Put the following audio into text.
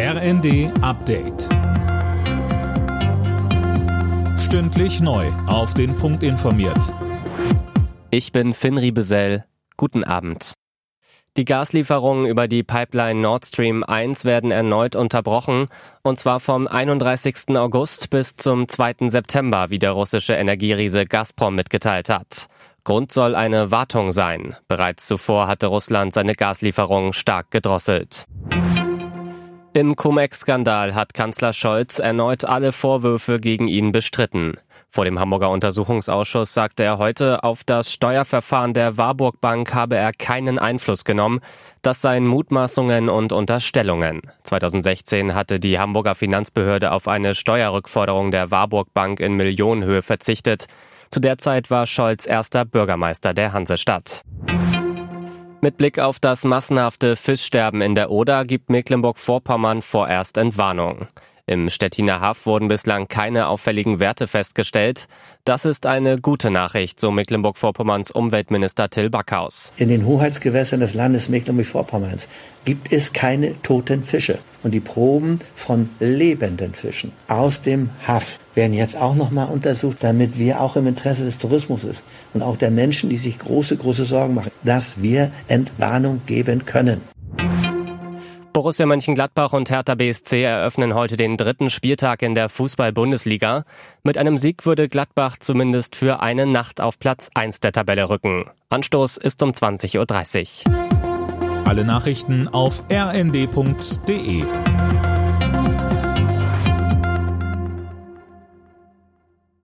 RND Update. Stündlich neu. Auf den Punkt informiert. Ich bin Finn Riebesell. Guten Abend. Die Gaslieferungen über die Pipeline Nord Stream 1 werden erneut unterbrochen, und zwar vom 31. August bis zum 2. September, wie der russische Energieriese Gazprom mitgeteilt hat. Grund soll eine Wartung sein. Bereits zuvor hatte Russland seine Gaslieferungen stark gedrosselt. Im Cum-Ex-Skandal hat Kanzler Scholz erneut alle Vorwürfe gegen ihn bestritten. Vor dem Hamburger Untersuchungsausschuss sagte er heute, auf das Steuerverfahren der Warburg Bank habe er keinen Einfluss genommen. Das seien Mutmaßungen und Unterstellungen. 2016 hatte die Hamburger Finanzbehörde auf eine Steuerrückforderung der Warburg Bank in Millionenhöhe verzichtet. Zu der Zeit war Scholz erster Bürgermeister der Hansestadt. Mit Blick auf das massenhafte Fischsterben in der Oder gibt Mecklenburg-Vorpommern vorerst Entwarnung. Im Stettiner Haff wurden bislang keine auffälligen Werte festgestellt. Das ist eine gute Nachricht, so Mecklenburg-Vorpommerns Umweltminister Till Backhaus. In den Hoheitsgewässern des Landes Mecklenburg-Vorpommerns gibt es keine toten Fische. Und die Proben von lebenden Fischen aus dem Haff werden jetzt auch nochmal untersucht, damit wir auch im Interesse des Tourismus ist und auch der Menschen, die sich große, große Sorgen machen, dass wir Entwarnung geben können. Borussia Mönchengladbach und Hertha BSC eröffnen heute den dritten Spieltag in der Fußball-Bundesliga. Mit einem Sieg würde Gladbach zumindest für eine Nacht auf Platz 1 der Tabelle rücken. Anstoß ist um 20.30 Uhr. Alle Nachrichten auf rnd.de